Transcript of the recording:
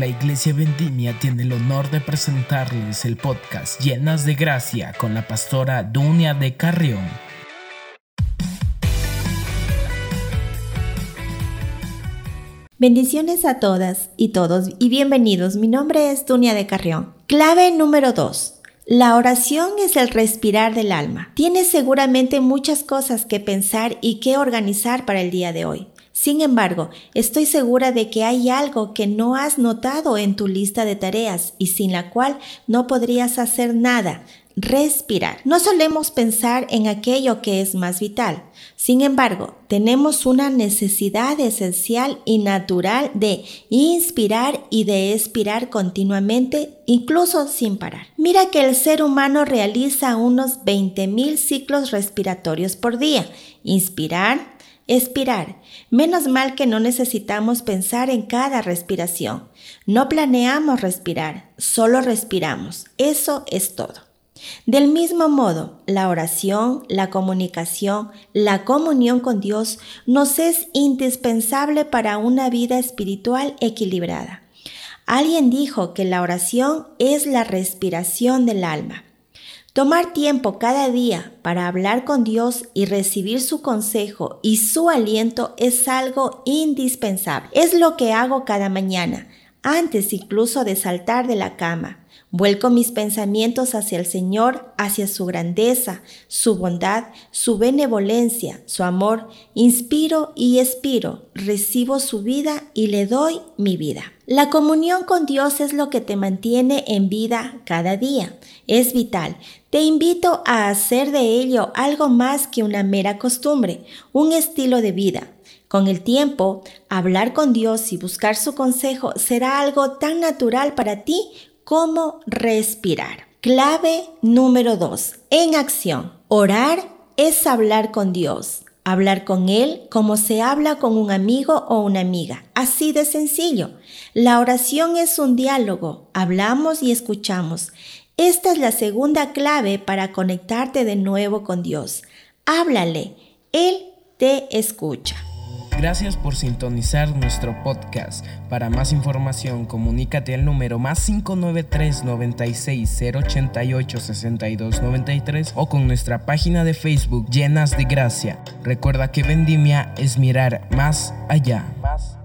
La Iglesia Vendimia tiene el honor de presentarles el podcast Llenas de Gracia con la pastora Dunia de Carrión. Bendiciones a todas y todos y bienvenidos. Mi nombre es Dunia de Carrión. Clave número 2. La oración es el respirar del alma. Tienes seguramente muchas cosas que pensar y que organizar para el día de hoy. Sin embargo, estoy segura de que hay algo que no has notado en tu lista de tareas y sin la cual no podrías hacer nada. Respirar. No solemos pensar en aquello que es más vital. Sin embargo, tenemos una necesidad esencial y natural de inspirar y de expirar continuamente, incluso sin parar. Mira que el ser humano realiza unos 20.000 ciclos respiratorios por día. Inspirar, Expirar. Menos mal que no necesitamos pensar en cada respiración. No planeamos respirar, solo respiramos. Eso es todo. Del mismo modo, la oración, la comunicación, la comunión con Dios nos es indispensable para una vida espiritual equilibrada. Alguien dijo que la oración es la respiración del alma. Tomar tiempo cada día para hablar con Dios y recibir su consejo y su aliento es algo indispensable. Es lo que hago cada mañana, antes incluso de saltar de la cama. Vuelco mis pensamientos hacia el Señor, hacia su grandeza, su bondad, su benevolencia, su amor. Inspiro y expiro, recibo su vida y le doy mi vida. La comunión con Dios es lo que te mantiene en vida cada día. Es vital. Te invito a hacer de ello algo más que una mera costumbre, un estilo de vida. Con el tiempo, hablar con Dios y buscar su consejo será algo tan natural para ti cómo respirar. Clave número 2. En acción. Orar es hablar con Dios. Hablar con Él como se habla con un amigo o una amiga. Así de sencillo. La oración es un diálogo. Hablamos y escuchamos. Esta es la segunda clave para conectarte de nuevo con Dios. Háblale. Él te escucha. Gracias por sintonizar nuestro podcast. Para más información, comunícate al número más 593 96 088 62 93 o con nuestra página de Facebook Llenas de Gracia. Recuerda que Vendimia es mirar más allá. Más